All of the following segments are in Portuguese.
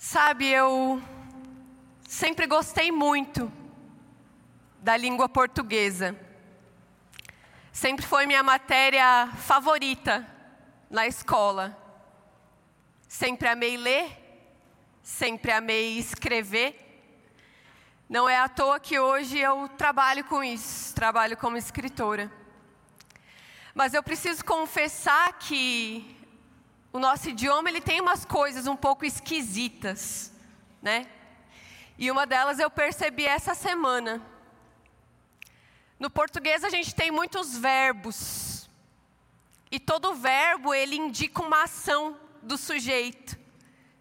Sabe, eu sempre gostei muito da língua portuguesa. Sempre foi minha matéria favorita na escola. Sempre amei ler, sempre amei escrever. Não é à toa que hoje eu trabalho com isso, trabalho como escritora. Mas eu preciso confessar que o nosso idioma ele tem umas coisas um pouco esquisitas, né? E uma delas eu percebi essa semana. No português a gente tem muitos verbos. E todo verbo ele indica uma ação do sujeito.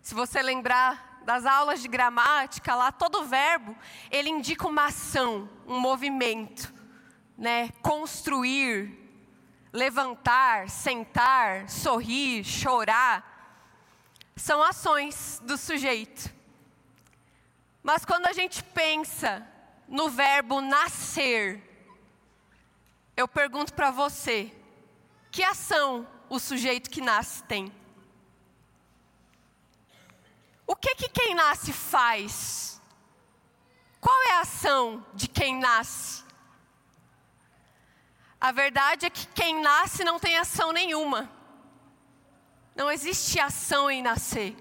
Se você lembrar das aulas de gramática lá, todo verbo ele indica uma ação, um movimento, né? Construir, levantar, sentar, sorrir, chorar, são ações do sujeito. Mas quando a gente pensa no verbo nascer, eu pergunto para você: que ação o sujeito que nasce tem? O que que quem nasce faz? Qual é a ação de quem nasce? A verdade é que quem nasce não tem ação nenhuma. Não existe ação em nascer.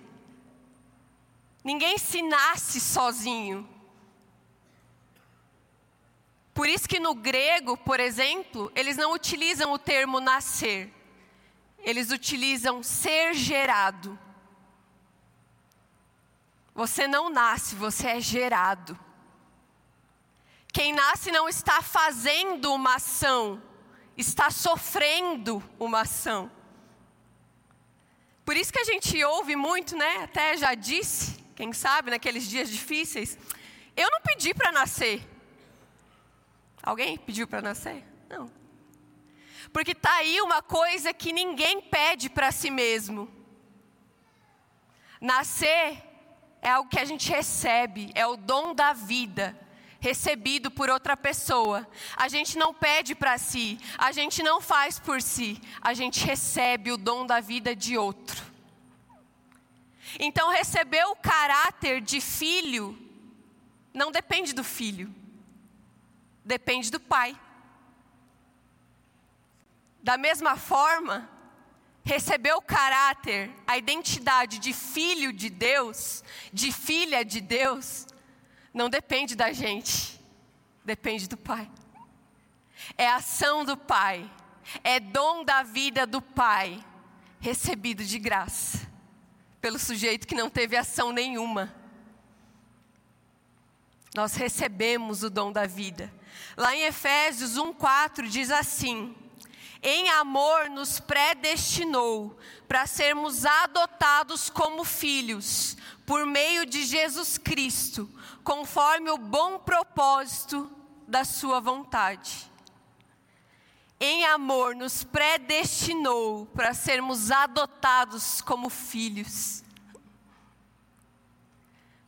Ninguém se nasce sozinho. Por isso que no grego, por exemplo, eles não utilizam o termo nascer. Eles utilizam ser gerado. Você não nasce, você é gerado. Quem nasce não está fazendo uma ação, está sofrendo uma ação. Por isso que a gente ouve muito, né? Até já disse, quem sabe, naqueles dias difíceis. Eu não pedi para nascer. Alguém pediu para nascer? Não. Porque tá aí uma coisa que ninguém pede para si mesmo. Nascer é algo que a gente recebe, é o dom da vida recebido por outra pessoa. A gente não pede para si, a gente não faz por si, a gente recebe o dom da vida de outro. Então, receber o caráter de filho não depende do filho, depende do pai. Da mesma forma, receber o caráter, a identidade de filho de Deus, de filha de Deus, não depende da gente, depende do Pai. É ação do Pai, é dom da vida do Pai, recebido de graça, pelo sujeito que não teve ação nenhuma. Nós recebemos o dom da vida. Lá em Efésios 1,4 diz assim: Em amor nos predestinou para sermos adotados como filhos, por meio de Jesus Cristo conforme o bom propósito da Sua vontade. Em amor, nos predestinou para sermos adotados como filhos.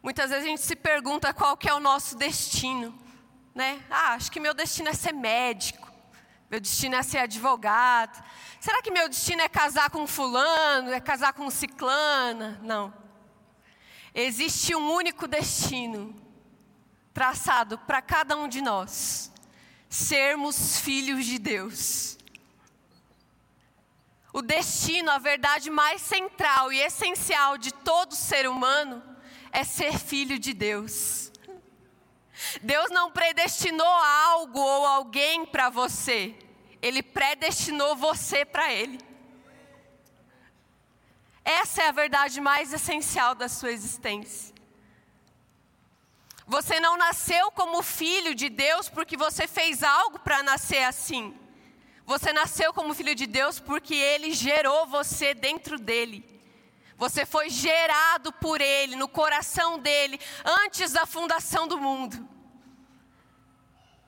Muitas vezes a gente se pergunta qual que é o nosso destino, né? Ah, acho que meu destino é ser médico, meu destino é ser advogado. Será que meu destino é casar com fulano, é casar com ciclana? Não. Existe um único destino, traçado para cada um de nós: sermos filhos de Deus. O destino, a verdade mais central e essencial de todo ser humano é ser filho de Deus. Deus não predestinou algo ou alguém para você, Ele predestinou você para Ele. Essa é a verdade mais essencial da sua existência. Você não nasceu como filho de Deus porque você fez algo para nascer assim. Você nasceu como filho de Deus porque Ele gerou você dentro dele. Você foi gerado por Ele, no coração dele, antes da fundação do mundo.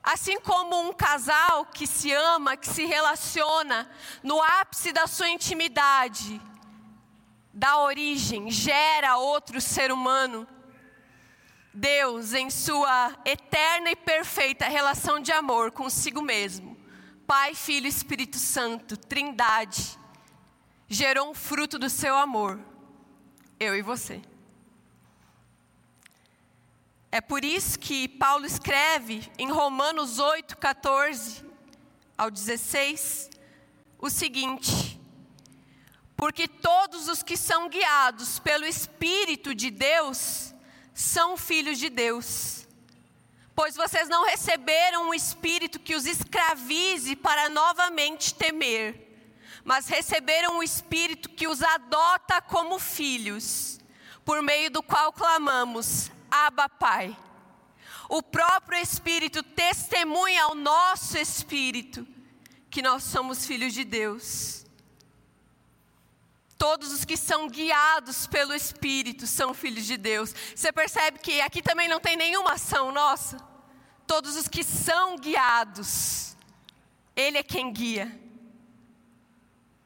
Assim como um casal que se ama, que se relaciona no ápice da sua intimidade, da origem, gera outro ser humano Deus, em sua eterna e perfeita relação de amor consigo mesmo, Pai, Filho e Espírito Santo, Trindade, gerou um fruto do seu amor, eu e você. É por isso que Paulo escreve em Romanos 8, 14 ao 16 o seguinte: Porque todos os que são guiados pelo Espírito de Deus são filhos de Deus. Pois vocês não receberam um espírito que os escravize para novamente temer mas receberam o Espírito que os adota como filhos, por meio do qual clamamos: Abba, Pai. O próprio Espírito testemunha ao nosso espírito que nós somos filhos de Deus. Todos os que são guiados pelo Espírito são filhos de Deus. Você percebe que aqui também não tem nenhuma ação nossa? Todos os que são guiados, Ele é quem guia.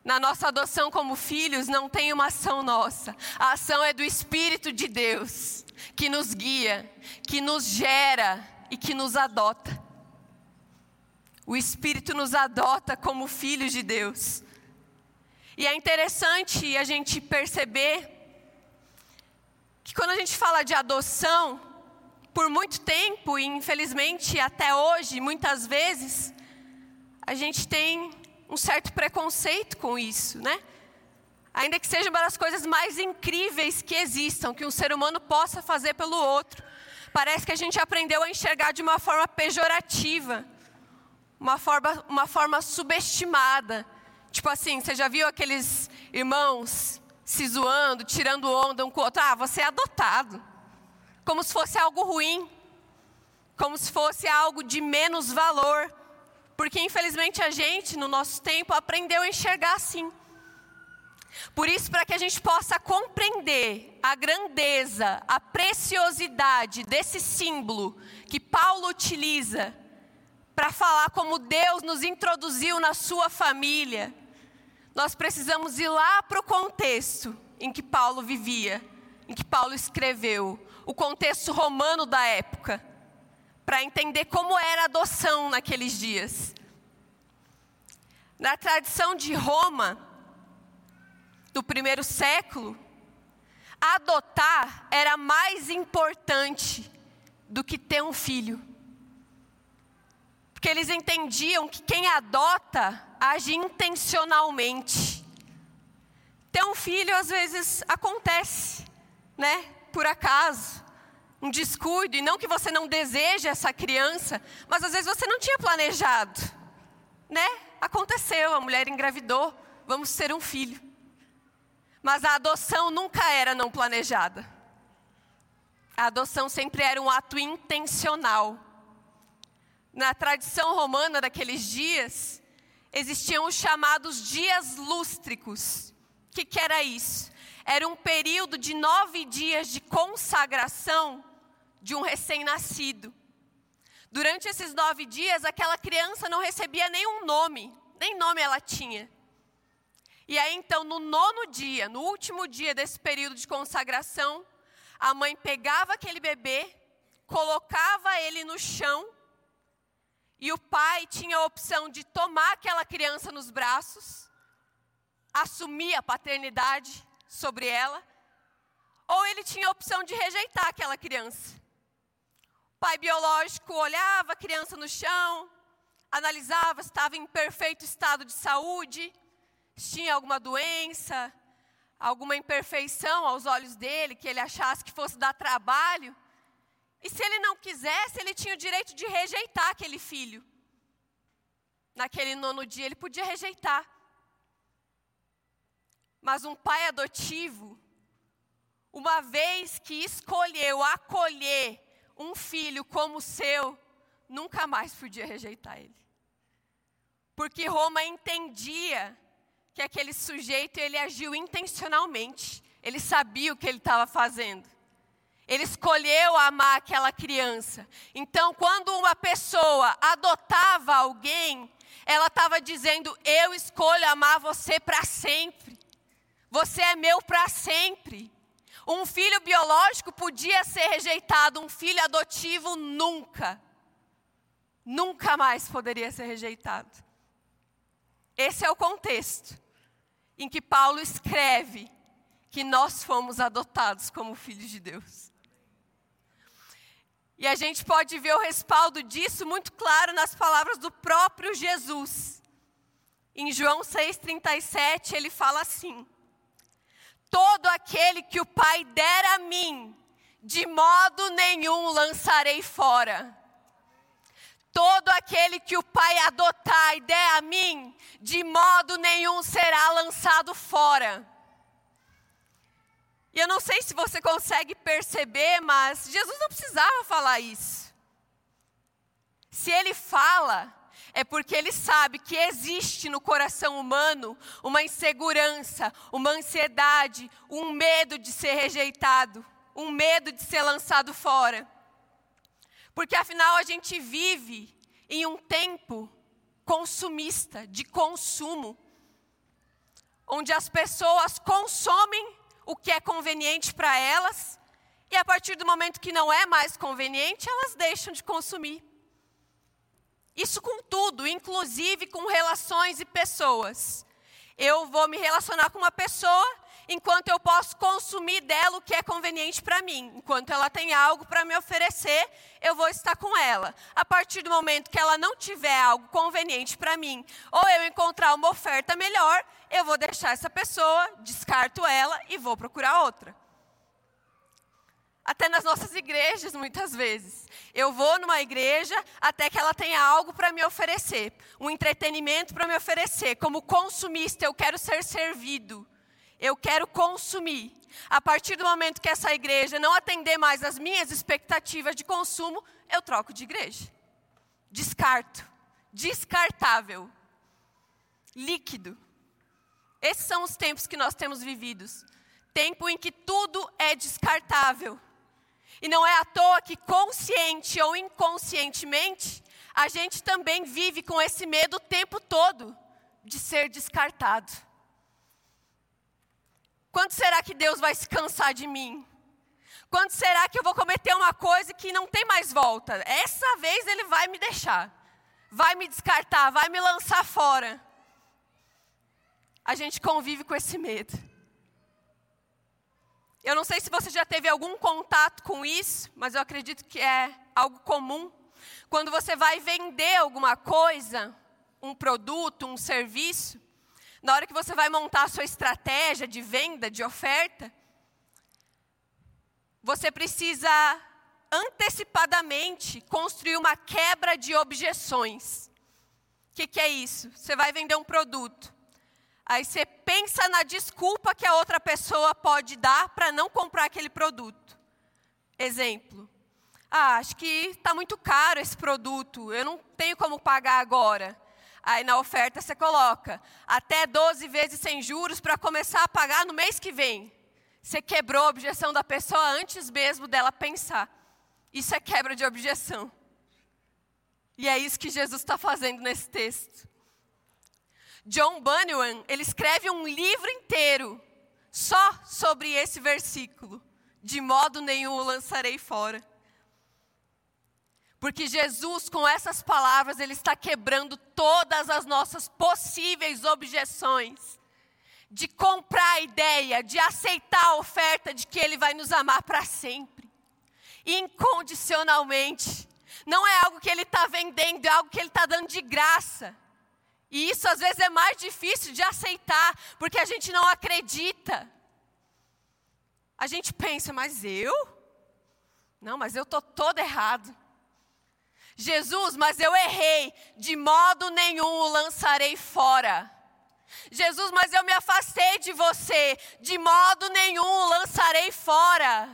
Na nossa adoção como filhos não tem uma ação nossa. A ação é do Espírito de Deus, que nos guia, que nos gera e que nos adota. O Espírito nos adota como filhos de Deus. E é interessante a gente perceber que quando a gente fala de adoção, por muito tempo, e infelizmente até hoje, muitas vezes, a gente tem um certo preconceito com isso, né? Ainda que seja uma das coisas mais incríveis que existam, que um ser humano possa fazer pelo outro. Parece que a gente aprendeu a enxergar de uma forma pejorativa, uma forma, uma forma subestimada. Tipo assim, você já viu aqueles irmãos se zoando, tirando onda um com o outro? Ah, você é adotado. Como se fosse algo ruim, como se fosse algo de menos valor. Porque infelizmente a gente, no nosso tempo, aprendeu a enxergar assim. Por isso, para que a gente possa compreender a grandeza, a preciosidade desse símbolo que Paulo utiliza para falar como Deus nos introduziu na sua família, nós precisamos ir lá para o contexto em que Paulo vivia, em que Paulo escreveu, o contexto romano da época para entender como era a adoção naqueles dias. Na tradição de Roma, do primeiro século, adotar era mais importante do que ter um filho. Porque eles entendiam que quem adota age intencionalmente. Ter um filho às vezes acontece, né? Por acaso um descuido, e não que você não deseje essa criança, mas às vezes você não tinha planejado, né? Aconteceu, a mulher engravidou, vamos ter um filho. Mas a adoção nunca era não planejada. A adoção sempre era um ato intencional. Na tradição romana daqueles dias, existiam os chamados dias lústricos. O que, que era isso? Era um período de nove dias de consagração de um recém-nascido. Durante esses nove dias, aquela criança não recebia nenhum nome, nem nome ela tinha. E aí, então, no nono dia, no último dia desse período de consagração, a mãe pegava aquele bebê, colocava ele no chão, e o pai tinha a opção de tomar aquela criança nos braços, assumir a paternidade sobre ela, ou ele tinha a opção de rejeitar aquela criança pai biológico olhava a criança no chão, analisava se estava em perfeito estado de saúde, se tinha alguma doença, alguma imperfeição aos olhos dele, que ele achasse que fosse dar trabalho. E se ele não quisesse, ele tinha o direito de rejeitar aquele filho. Naquele nono dia, ele podia rejeitar. Mas um pai adotivo, uma vez que escolheu acolher um filho como seu, nunca mais podia rejeitar ele. Porque Roma entendia que aquele sujeito ele agiu intencionalmente. Ele sabia o que ele estava fazendo. Ele escolheu amar aquela criança. Então, quando uma pessoa adotava alguém, ela estava dizendo: Eu escolho amar você para sempre. Você é meu para sempre. Um filho biológico podia ser rejeitado, um filho adotivo nunca. Nunca mais poderia ser rejeitado. Esse é o contexto em que Paulo escreve que nós fomos adotados como filhos de Deus. E a gente pode ver o respaldo disso muito claro nas palavras do próprio Jesus. Em João 6,37, ele fala assim: Todo aquele que o Pai der a mim, de modo nenhum lançarei fora. Todo aquele que o Pai adotar e der a mim, de modo nenhum será lançado fora. E eu não sei se você consegue perceber, mas Jesus não precisava falar isso. Se ele fala, é porque ele sabe que existe no coração humano uma insegurança, uma ansiedade, um medo de ser rejeitado, um medo de ser lançado fora. Porque afinal a gente vive em um tempo consumista, de consumo, onde as pessoas consomem o que é conveniente para elas, e a partir do momento que não é mais conveniente, elas deixam de consumir. Isso com tudo, inclusive com relações e pessoas. Eu vou me relacionar com uma pessoa enquanto eu posso consumir dela o que é conveniente para mim. Enquanto ela tem algo para me oferecer, eu vou estar com ela. A partir do momento que ela não tiver algo conveniente para mim, ou eu encontrar uma oferta melhor, eu vou deixar essa pessoa, descarto ela e vou procurar outra. Até nas nossas igrejas, muitas vezes. Eu vou numa igreja até que ela tenha algo para me oferecer, um entretenimento para me oferecer. Como consumista, eu quero ser servido. Eu quero consumir. A partir do momento que essa igreja não atender mais as minhas expectativas de consumo, eu troco de igreja. Descarto. Descartável. Líquido. Esses são os tempos que nós temos vividos. Tempo em que tudo é descartável. E não é à toa que, consciente ou inconscientemente, a gente também vive com esse medo o tempo todo de ser descartado. Quando será que Deus vai se cansar de mim? Quando será que eu vou cometer uma coisa que não tem mais volta? Essa vez Ele vai me deixar, vai me descartar, vai me lançar fora. A gente convive com esse medo. Eu não sei se você já teve algum contato com isso, mas eu acredito que é algo comum. Quando você vai vender alguma coisa, um produto, um serviço, na hora que você vai montar a sua estratégia de venda, de oferta, você precisa antecipadamente construir uma quebra de objeções. O que, que é isso? Você vai vender um produto. Aí você pensa na desculpa que a outra pessoa pode dar para não comprar aquele produto. Exemplo. Ah, acho que está muito caro esse produto, eu não tenho como pagar agora. Aí na oferta você coloca até 12 vezes sem juros para começar a pagar no mês que vem. Você quebrou a objeção da pessoa antes mesmo dela pensar. Isso é quebra de objeção. E é isso que Jesus está fazendo nesse texto. John Bunyan, ele escreve um livro inteiro só sobre esse versículo. De modo nenhum o lançarei fora. Porque Jesus, com essas palavras, Ele está quebrando todas as nossas possíveis objeções. De comprar a ideia, de aceitar a oferta de que Ele vai nos amar para sempre. Incondicionalmente. Não é algo que Ele está vendendo, é algo que Ele está dando de graça. E isso às vezes é mais difícil de aceitar, porque a gente não acredita. A gente pensa, mas eu? Não, mas eu estou todo errado. Jesus, mas eu errei, de modo nenhum o lançarei fora. Jesus, mas eu me afastei de você, de modo nenhum o lançarei fora.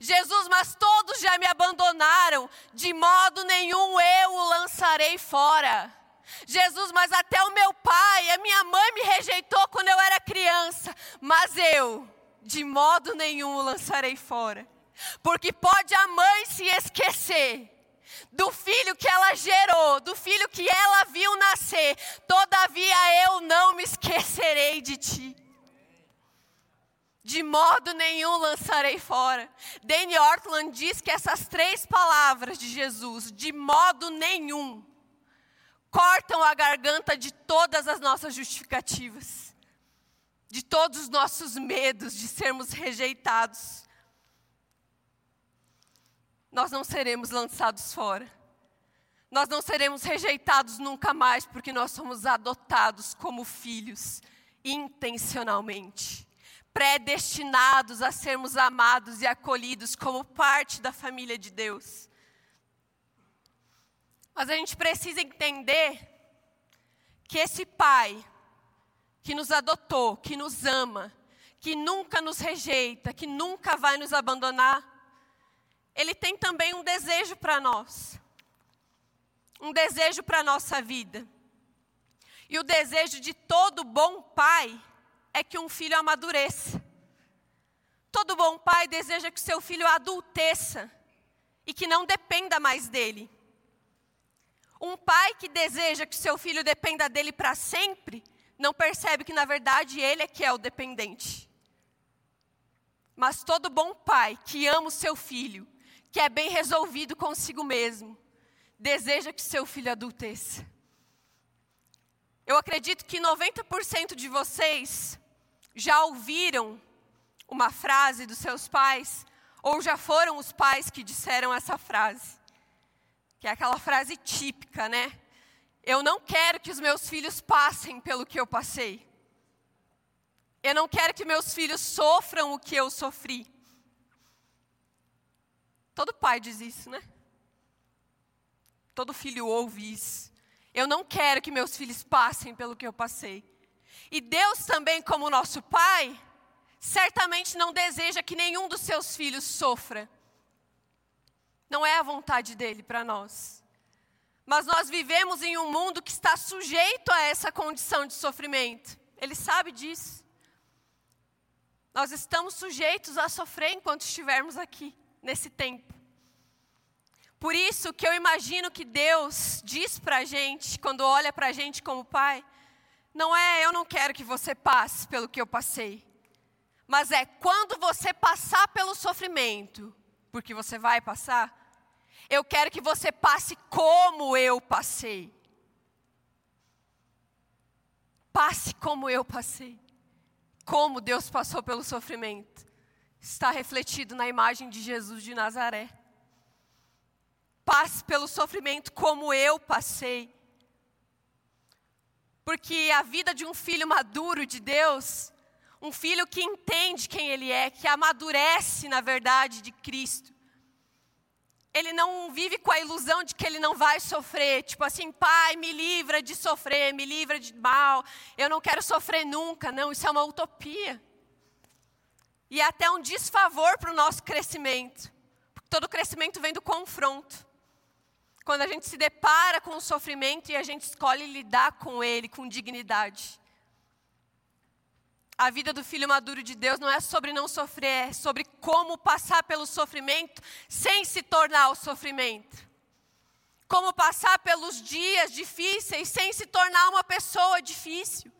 Jesus, mas todos já me abandonaram, de modo nenhum eu o lançarei fora. Jesus, mas até o meu pai, a minha mãe me rejeitou quando eu era criança, mas eu, de modo nenhum o lançarei fora. Porque pode a mãe se esquecer, do filho que ela gerou, do filho que ela viu nascer. Todavia eu não me esquecerei de ti. De modo nenhum lançarei fora. Dane Ortland diz que essas três palavras de Jesus, de modo nenhum, cortam a garganta de todas as nossas justificativas, de todos os nossos medos de sermos rejeitados nós não seremos lançados fora. Nós não seremos rejeitados nunca mais, porque nós somos adotados como filhos, intencionalmente, predestinados a sermos amados e acolhidos como parte da família de Deus. Mas a gente precisa entender que esse Pai, que nos adotou, que nos ama, que nunca nos rejeita, que nunca vai nos abandonar, ele tem também um desejo para nós. Um desejo para a nossa vida. E o desejo de todo bom pai é que um filho amadureça. Todo bom pai deseja que seu filho adulteça e que não dependa mais dele. Um pai que deseja que seu filho dependa dele para sempre, não percebe que na verdade ele é que é o dependente. Mas todo bom pai que ama o seu filho que é bem resolvido consigo mesmo, deseja que seu filho adulteça. Eu acredito que 90% de vocês já ouviram uma frase dos seus pais, ou já foram os pais que disseram essa frase. Que é aquela frase típica, né? Eu não quero que os meus filhos passem pelo que eu passei. Eu não quero que meus filhos sofram o que eu sofri. Todo pai diz isso, né? Todo filho ouve isso. Eu não quero que meus filhos passem pelo que eu passei. E Deus também, como nosso pai, certamente não deseja que nenhum dos seus filhos sofra. Não é a vontade dele para nós. Mas nós vivemos em um mundo que está sujeito a essa condição de sofrimento. Ele sabe disso. Nós estamos sujeitos a sofrer enquanto estivermos aqui nesse tempo. Por isso que eu imagino que Deus diz para a gente, quando olha para a gente como pai, não é eu não quero que você passe pelo que eu passei, mas é quando você passar pelo sofrimento, porque você vai passar, eu quero que você passe como eu passei. Passe como eu passei. Como Deus passou pelo sofrimento está refletido na imagem de Jesus de Nazaré. Passe pelo sofrimento como eu passei. Porque a vida de um filho maduro de Deus, um filho que entende quem ele é, que amadurece na verdade de Cristo, ele não vive com a ilusão de que ele não vai sofrer, tipo assim, pai, me livra de sofrer, me livra de mal, eu não quero sofrer nunca. Não, isso é uma utopia e é até um desfavor para o nosso crescimento. Porque todo crescimento vem do confronto. Quando a gente se depara com o sofrimento e a gente escolhe lidar com ele com dignidade. A vida do filho maduro de Deus não é sobre não sofrer, é sobre como passar pelo sofrimento sem se tornar o sofrimento. Como passar pelos dias difíceis sem se tornar uma pessoa difícil.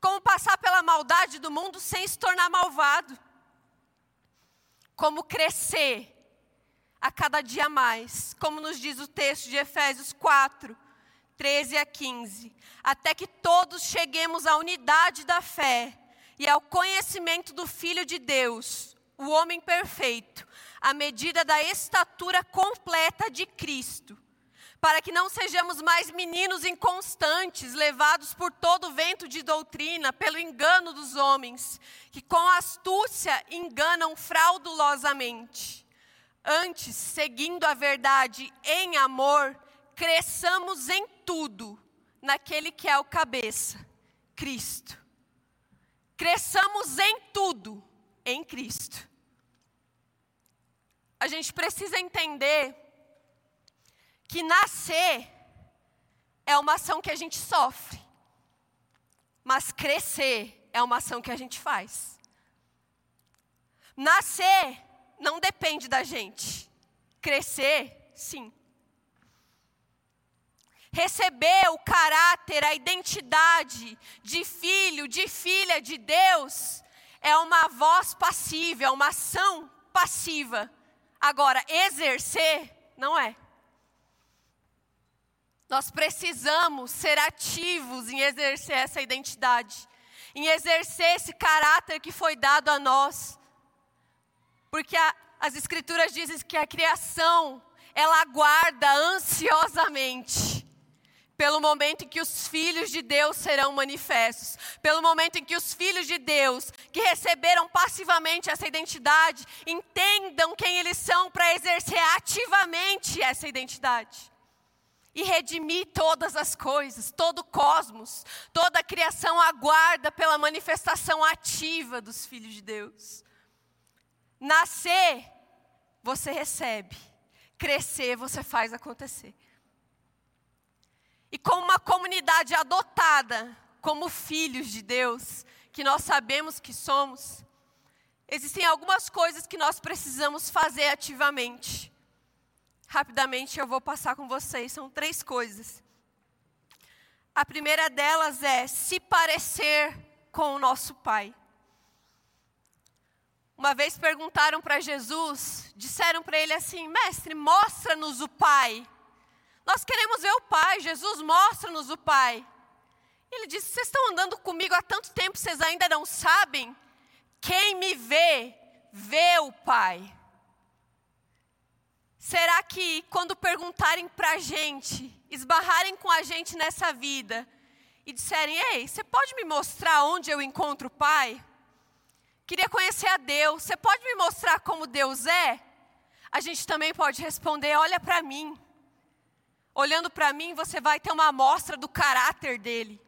Como passar pela maldade do mundo sem se tornar malvado como crescer a cada dia mais, como nos diz o texto de Efésios 4, 13 a 15, até que todos cheguemos à unidade da fé e ao conhecimento do Filho de Deus, o homem perfeito, à medida da estatura completa de Cristo para que não sejamos mais meninos inconstantes, levados por todo vento de doutrina, pelo engano dos homens, que com astúcia enganam fraudulosamente. Antes, seguindo a verdade em amor, cresçamos em tudo naquele que é o cabeça, Cristo. Cresçamos em tudo em Cristo. A gente precisa entender que nascer é uma ação que a gente sofre, mas crescer é uma ação que a gente faz. Nascer não depende da gente, crescer, sim. Receber o caráter, a identidade de filho, de filha de Deus, é uma voz passiva, é uma ação passiva. Agora, exercer, não é. Nós precisamos ser ativos em exercer essa identidade, em exercer esse caráter que foi dado a nós. Porque a, as escrituras dizem que a criação, ela aguarda ansiosamente pelo momento em que os filhos de Deus serão manifestos, pelo momento em que os filhos de Deus, que receberam passivamente essa identidade, entendam quem eles são para exercer ativamente essa identidade. E redimir todas as coisas, todo o cosmos, toda a criação aguarda pela manifestação ativa dos filhos de Deus. Nascer, você recebe. Crescer, você faz acontecer. E como uma comunidade adotada, como filhos de Deus, que nós sabemos que somos, existem algumas coisas que nós precisamos fazer ativamente. Rapidamente eu vou passar com vocês, são três coisas. A primeira delas é se parecer com o nosso Pai. Uma vez perguntaram para Jesus, disseram para ele assim: Mestre, mostra-nos o Pai. Nós queremos ver o Pai, Jesus mostra-nos o Pai. Ele disse: Vocês estão andando comigo há tanto tempo, vocês ainda não sabem? Quem me vê, vê o Pai. Será que quando perguntarem para a gente, esbarrarem com a gente nessa vida e disserem: Ei, você pode me mostrar onde eu encontro o Pai? Queria conhecer a Deus, você pode me mostrar como Deus é? A gente também pode responder: Olha para mim. Olhando para mim, você vai ter uma amostra do caráter dele.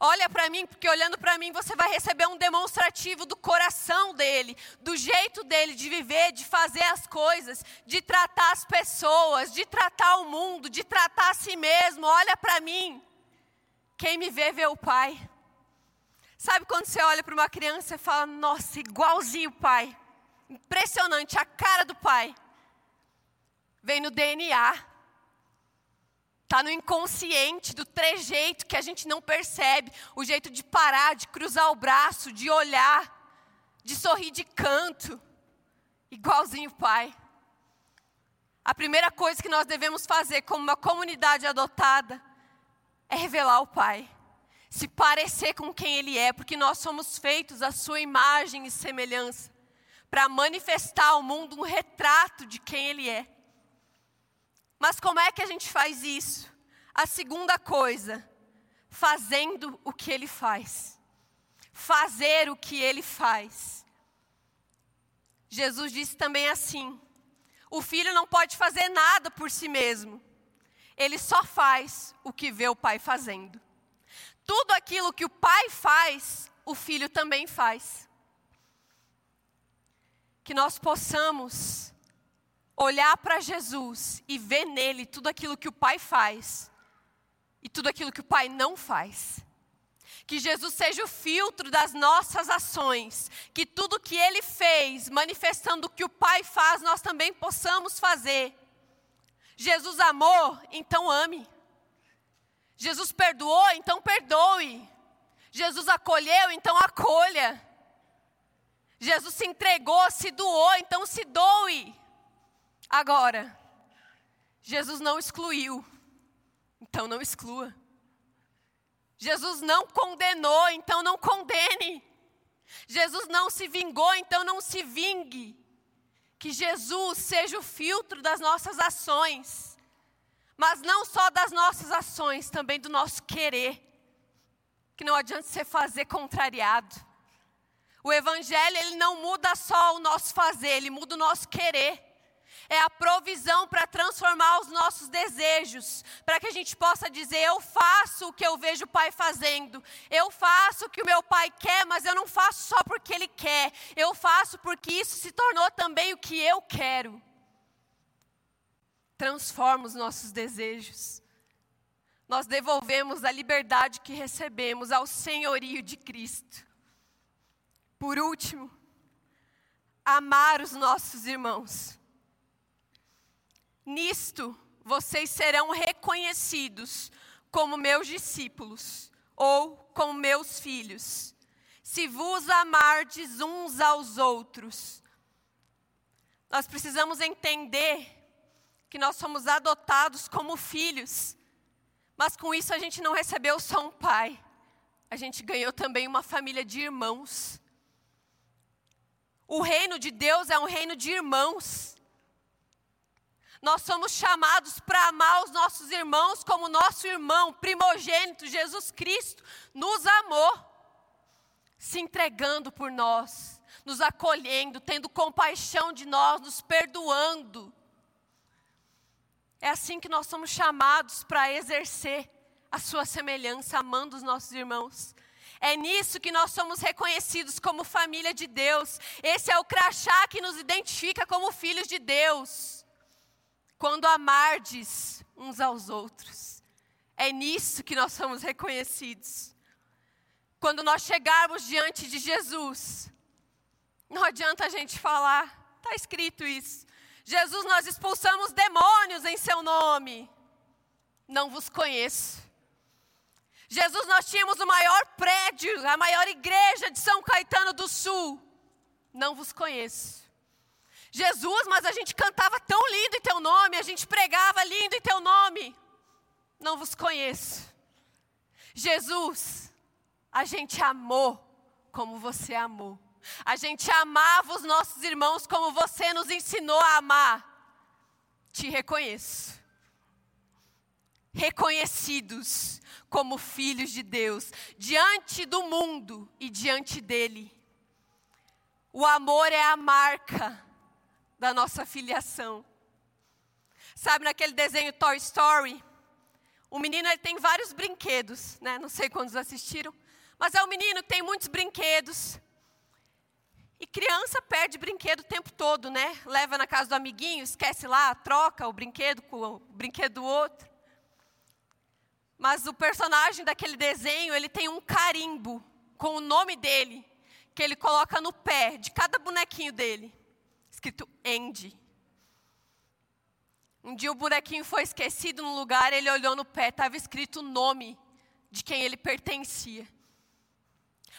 Olha para mim, porque olhando para mim você vai receber um demonstrativo do coração dele, do jeito dele de viver, de fazer as coisas, de tratar as pessoas, de tratar o mundo, de tratar a si mesmo. Olha para mim. Quem me vê, vê o Pai. Sabe quando você olha para uma criança e fala: Nossa, igualzinho o Pai. Impressionante, a cara do Pai. Vem no DNA está no inconsciente, do trejeito que a gente não percebe, o jeito de parar, de cruzar o braço, de olhar, de sorrir de canto, igualzinho o pai. A primeira coisa que nós devemos fazer como uma comunidade adotada é revelar o Pai, se parecer com quem Ele é, porque nós somos feitos à Sua imagem e semelhança, para manifestar ao mundo um retrato de quem Ele é. Mas como é que a gente faz isso? A segunda coisa, fazendo o que ele faz. Fazer o que ele faz. Jesus disse também assim: o filho não pode fazer nada por si mesmo. Ele só faz o que vê o pai fazendo. Tudo aquilo que o pai faz, o filho também faz. Que nós possamos olhar para Jesus e ver nele tudo aquilo que o Pai faz e tudo aquilo que o Pai não faz. Que Jesus seja o filtro das nossas ações, que tudo que ele fez, manifestando o que o Pai faz, nós também possamos fazer. Jesus amou, então ame. Jesus perdoou, então perdoe. Jesus acolheu, então acolha. Jesus se entregou, se doou, então se doe. Agora, Jesus não excluiu, então não exclua. Jesus não condenou, então não condene. Jesus não se vingou, então não se vingue. Que Jesus seja o filtro das nossas ações, mas não só das nossas ações, também do nosso querer. Que não adianta você fazer contrariado. O Evangelho, ele não muda só o nosso fazer, ele muda o nosso querer é a provisão para transformar os nossos desejos, para que a gente possa dizer: eu faço o que eu vejo o Pai fazendo, eu faço o que o meu Pai quer, mas eu não faço só porque Ele quer, eu faço porque isso se tornou também o que eu quero. Transforma os nossos desejos. Nós devolvemos a liberdade que recebemos ao senhorio de Cristo. Por último, amar os nossos irmãos. Nisto vocês serão reconhecidos como meus discípulos ou como meus filhos, se vos amardes uns aos outros. Nós precisamos entender que nós somos adotados como filhos, mas com isso a gente não recebeu só um pai, a gente ganhou também uma família de irmãos. O reino de Deus é um reino de irmãos. Nós somos chamados para amar os nossos irmãos como nosso irmão primogênito, Jesus Cristo, nos amou, se entregando por nós, nos acolhendo, tendo compaixão de nós, nos perdoando. É assim que nós somos chamados para exercer a sua semelhança, amando os nossos irmãos. É nisso que nós somos reconhecidos como família de Deus. Esse é o crachá que nos identifica como filhos de Deus. Quando amardes uns aos outros. É nisso que nós somos reconhecidos. Quando nós chegarmos diante de Jesus, não adianta a gente falar, está escrito isso. Jesus, nós expulsamos demônios em seu nome. Não vos conheço. Jesus, nós tínhamos o maior prédio, a maior igreja de São Caetano do Sul. Não vos conheço. Jesus, mas a gente cantava tão lindo em teu nome, a gente pregava lindo em teu nome. Não vos conheço. Jesus, a gente amou como você amou. A gente amava os nossos irmãos como você nos ensinou a amar. Te reconheço. Reconhecidos como filhos de Deus, diante do mundo e diante dele. O amor é a marca da nossa filiação. Sabe naquele desenho Toy Story? O menino ele tem vários brinquedos, né? Não sei quantos assistiram, mas é um menino que tem muitos brinquedos. E criança perde brinquedo o tempo todo, né? Leva na casa do amiguinho, esquece lá, troca o brinquedo com o brinquedo do outro. Mas o personagem daquele desenho, ele tem um carimbo com o nome dele, que ele coloca no pé de cada bonequinho dele, escrito Andy. Um dia o bonequinho foi esquecido no lugar, ele olhou no pé, estava escrito o nome de quem ele pertencia.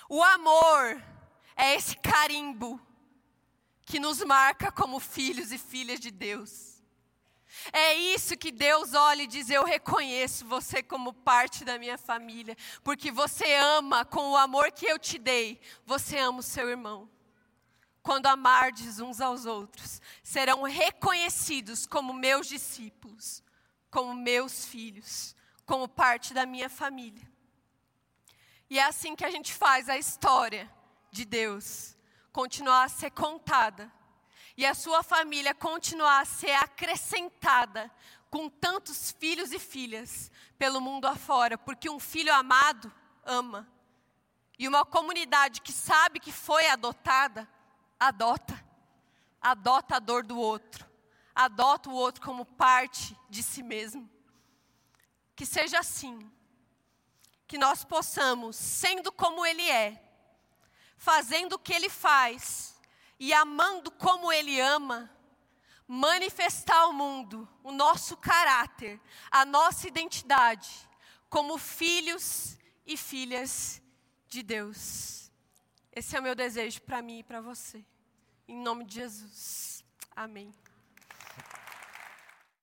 O amor é esse carimbo que nos marca como filhos e filhas de Deus. É isso que Deus olha e diz: Eu reconheço você como parte da minha família, porque você ama com o amor que eu te dei, você ama o seu irmão. Quando amardes uns aos outros, serão reconhecidos como meus discípulos, como meus filhos, como parte da minha família. E é assim que a gente faz a história de Deus continuar a ser contada e a sua família continuar a ser acrescentada com tantos filhos e filhas pelo mundo afora, porque um filho amado ama. E uma comunidade que sabe que foi adotada, adota. Adota a dor do outro. Adota o outro como parte de si mesmo. Que seja assim. Que nós possamos, sendo como Ele é, fazendo o que Ele faz, e amando como Ele ama, manifestar ao mundo o nosso caráter, a nossa identidade, como filhos e filhas de Deus. Esse é o meu desejo para mim e para você. Em nome de Jesus. Amém.